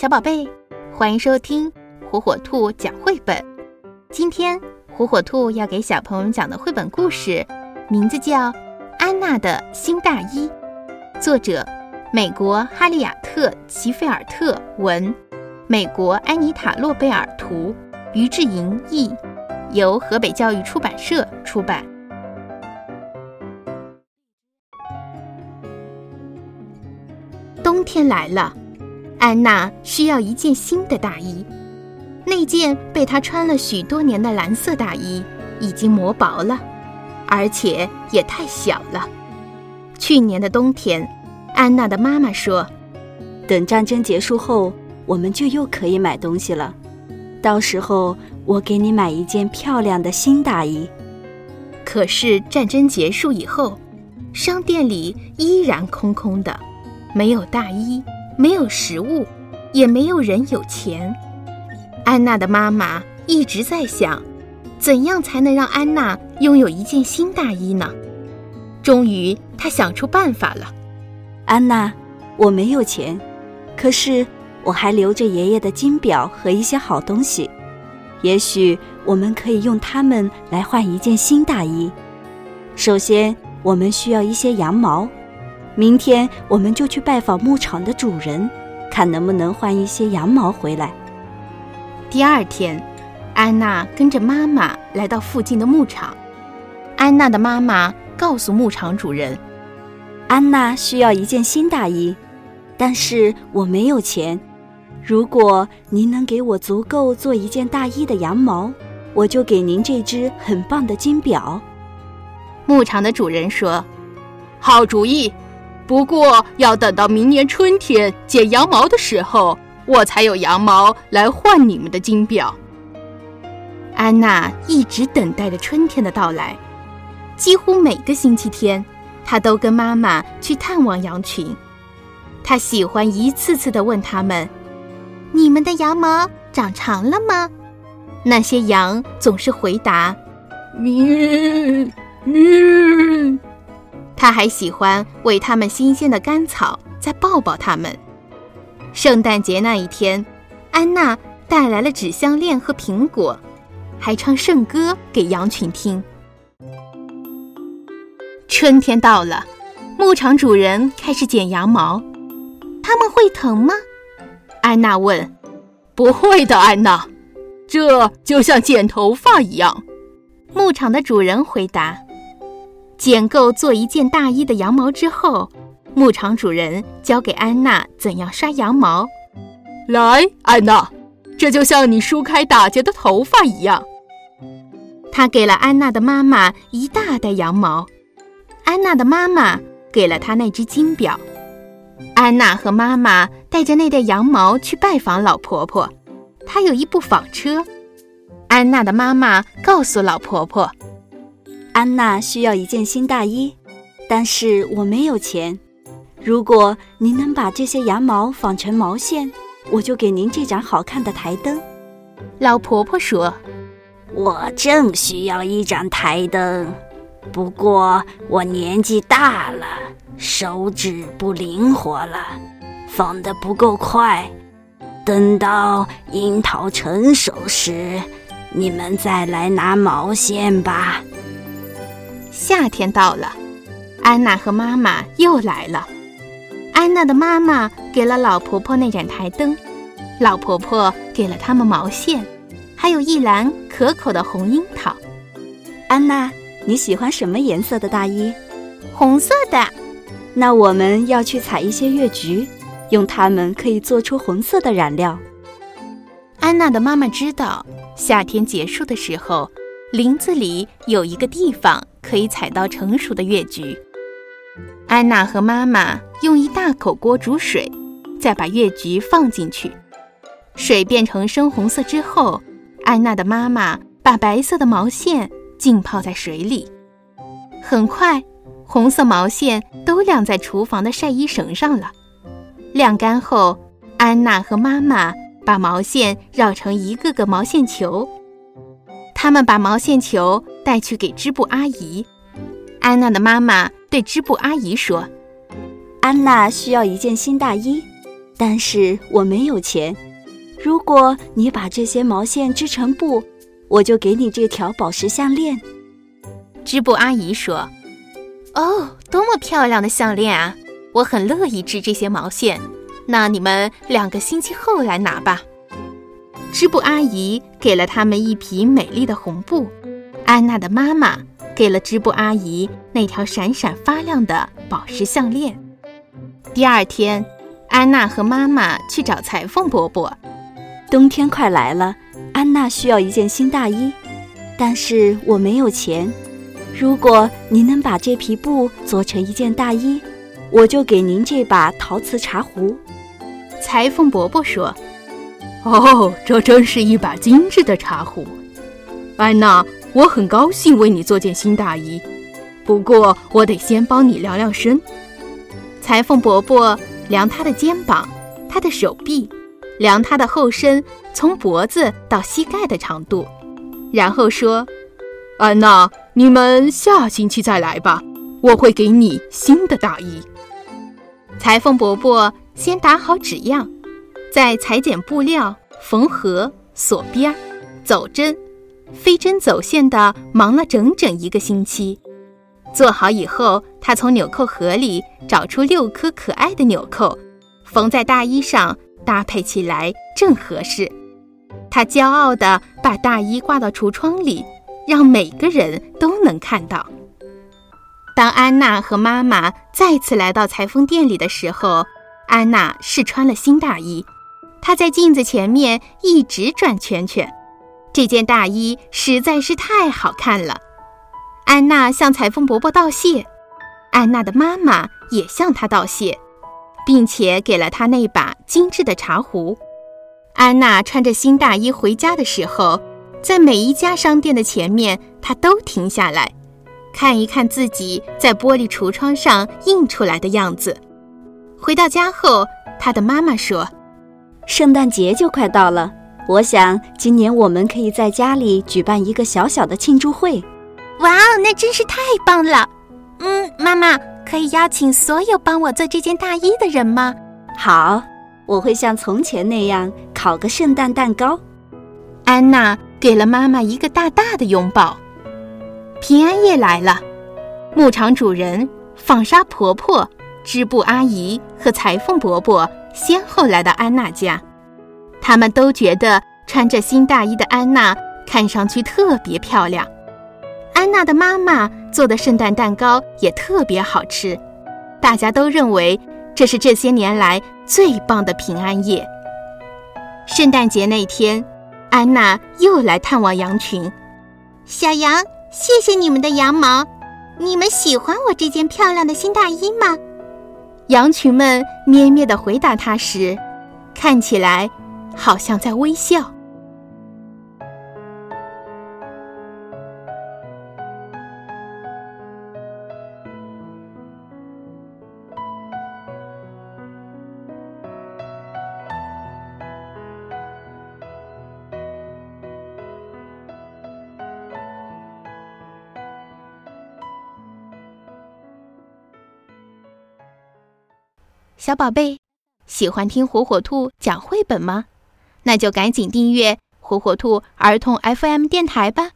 小宝贝，欢迎收听火火兔讲绘本。今天火火兔要给小朋友们讲的绘本故事，名字叫《安娜的新大衣》，作者美国哈利亚特·齐菲尔特文，美国安妮塔·洛贝尔图，于志莹译，由河北教育出版社出版。冬天来了，安娜需要一件新的大衣。那件被她穿了许多年的蓝色大衣已经磨薄了，而且也太小了。去年的冬天，安娜的妈妈说：“等战争结束后，我们就又可以买东西了。到时候，我给你买一件漂亮的新大衣。”可是战争结束以后，商店里依然空空的。没有大衣，没有食物，也没有人有钱。安娜的妈妈一直在想，怎样才能让安娜拥有一件新大衣呢？终于，她想出办法了。安娜，我没有钱，可是我还留着爷爷的金表和一些好东西，也许我们可以用它们来换一件新大衣。首先，我们需要一些羊毛。明天我们就去拜访牧场的主人，看能不能换一些羊毛回来。第二天，安娜跟着妈妈来到附近的牧场。安娜的妈妈告诉牧场主人：“安娜需要一件新大衣，但是我没有钱。如果您能给我足够做一件大衣的羊毛，我就给您这只很棒的金表。”牧场的主人说：“好主意。”不过要等到明年春天剪羊毛的时候，我才有羊毛来换你们的金表。安娜一直等待着春天的到来，几乎每个星期天，她都跟妈妈去探望羊群。她喜欢一次次地问他们：“你们的羊毛长长了吗？”那些羊总是回答：“咩咩。”他还喜欢喂它们新鲜的干草，再抱抱它们。圣诞节那一天，安娜带来了纸项链和苹果，还唱圣歌给羊群听。春天到了，牧场主人开始剪羊毛。他们会疼吗？安娜问。不会的，安娜，这就像剪头发一样。牧场的主人回答。剪够做一件大衣的羊毛之后，牧场主人教给安娜怎样刷羊毛。来，安娜，这就像你梳开打结的头发一样。他给了安娜的妈妈一大袋羊毛，安娜的妈妈给了她那只金表。安娜和妈妈带着那袋羊毛去拜访老婆婆，她有一部纺车。安娜的妈妈告诉老婆婆。安娜需要一件新大衣，但是我没有钱。如果您能把这些羊毛纺成毛线，我就给您这盏好看的台灯。老婆婆说：“我正需要一盏台灯，不过我年纪大了，手指不灵活了，纺得不够快。等到樱桃成熟时，你们再来拿毛线吧。”夏天到了，安娜和妈妈又来了。安娜的妈妈给了老婆婆那盏台灯，老婆婆给了他们毛线，还有一篮可口的红樱桃。安娜，你喜欢什么颜色的大衣？红色的。那我们要去采一些月菊，用它们可以做出红色的染料。安娜的妈妈知道，夏天结束的时候，林子里有一个地方。可以采到成熟的月菊。安娜和妈妈用一大口锅煮水，再把月菊放进去。水变成深红色之后，安娜的妈妈把白色的毛线浸泡在水里。很快，红色毛线都晾在厨房的晒衣绳上了。晾干后，安娜和妈妈把毛线绕成一个个毛线球。他们把毛线球带去给织布阿姨。安娜的妈妈对织布阿姨说：“安娜需要一件新大衣，但是我没有钱。如果你把这些毛线织成布，我就给你这条宝石项链。”织布阿姨说：“哦，多么漂亮的项链啊！我很乐意织这些毛线。那你们两个星期后来拿吧。”织布阿姨给了他们一匹美丽的红布，安娜的妈妈给了织布阿姨那条闪闪发亮的宝石项链。第二天，安娜和妈妈去找裁缝伯伯。冬天快来了，安娜需要一件新大衣，但是我没有钱。如果您能把这匹布做成一件大衣，我就给您这把陶瓷茶壶。裁缝伯伯说。哦，这真是一把精致的茶壶，安娜，我很高兴为你做件新大衣。不过，我得先帮你量量身。裁缝伯伯量他的肩膀，他的手臂，量他的后身，从脖子到膝盖的长度，然后说：“安娜，你们下星期再来吧，我会给你新的大衣。”裁缝伯伯先打好纸样。再裁剪布料、缝合、锁边、走针、飞针走线的忙了整整一个星期。做好以后，他从纽扣盒里找出六颗可爱的纽扣，缝在大衣上，搭配起来正合适。他骄傲地把大衣挂到橱窗里，让每个人都能看到。当安娜和妈妈再次来到裁缝店里的时候，安娜试穿了新大衣。她在镜子前面一直转圈圈，这件大衣实在是太好看了。安娜向裁缝伯伯道谢，安娜的妈妈也向她道谢，并且给了她那把精致的茶壶。安娜穿着新大衣回家的时候，在每一家商店的前面，她都停下来，看一看自己在玻璃橱窗上印出来的样子。回到家后，她的妈妈说。圣诞节就快到了，我想今年我们可以在家里举办一个小小的庆祝会。哇哦，那真是太棒了！嗯，妈妈可以邀请所有帮我做这件大衣的人吗？好，我会像从前那样烤个圣诞蛋糕。安娜给了妈妈一个大大的拥抱。平安夜来了，牧场主人、纺纱婆婆、织布阿姨和裁缝伯伯。先后来到安娜家，他们都觉得穿着新大衣的安娜看上去特别漂亮。安娜的妈妈做的圣诞蛋糕也特别好吃，大家都认为这是这些年来最棒的平安夜。圣诞节那天，安娜又来探望羊群。小羊，谢谢你们的羊毛，你们喜欢我这件漂亮的新大衣吗？羊群们咩咩地回答他时，看起来好像在微笑。小宝贝，喜欢听火火兔讲绘本吗？那就赶紧订阅火火兔儿童 FM 电台吧。